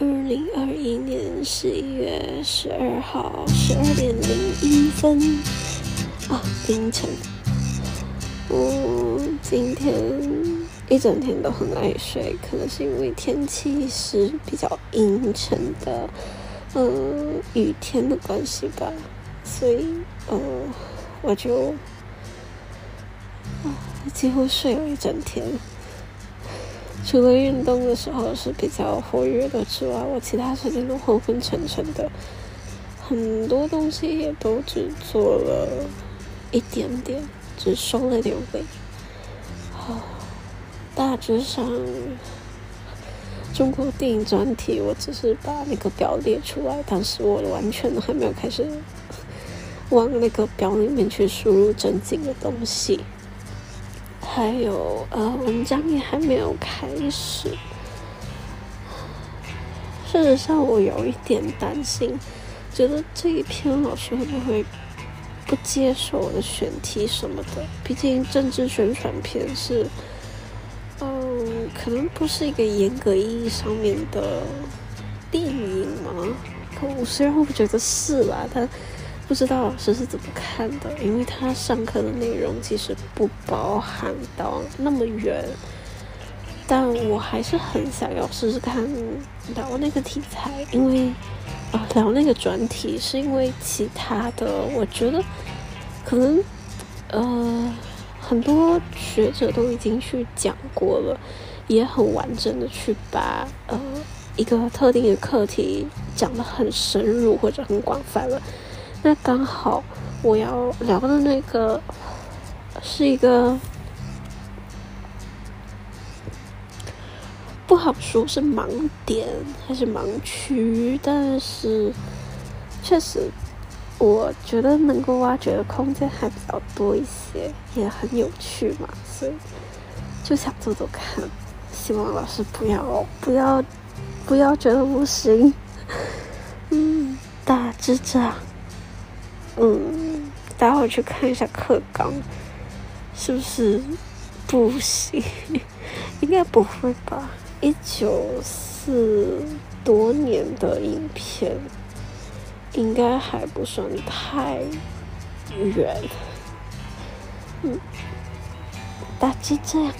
二零二一年十一月十二号十二点零一分啊，凌晨。嗯，今天一整天都很爱睡，可能是因为天气是比较阴沉的，嗯，雨天的关系吧，所以，呃，我就啊，几乎睡了一整天。除了运动的时候是比较活跃的之外，我其他时间都昏昏沉沉的，很多东西也都只做了一点点，只收了点尾。好，大致上，中国电影专题，我只是把那个表列出来，但是我完全还没有开始往那个表里面去输入正经的东西。还有呃，文章也还没有开始。事实上，我有一点担心，觉得这一篇老师会不会不接受我的选题什么的？毕竟政治宣传片是，嗯，可能不是一个严格意义上面的电影嘛。可我虽然会觉得是啦，但。不知道老师是怎么看的，因为他上课的内容其实不包含到那么远，但我还是很想要试试看聊那个题材，因为啊聊那个专题是因为其他的，我觉得可能呃很多学者都已经去讲过了，也很完整的去把呃一个特定的课题讲得很深入或者很广泛了。那刚好我要聊的那个是一个不好说是盲点还是盲区，但是确实我觉得能够挖掘的空间还比较多一些，也很有趣嘛，所以就想做做看。希望老师不要不要不要觉得不行，嗯，大致这样。嗯，待会去看一下课纲，是不是不行？应该不会吧？一九四多年的影片，应该还不算太远。嗯，大致这样。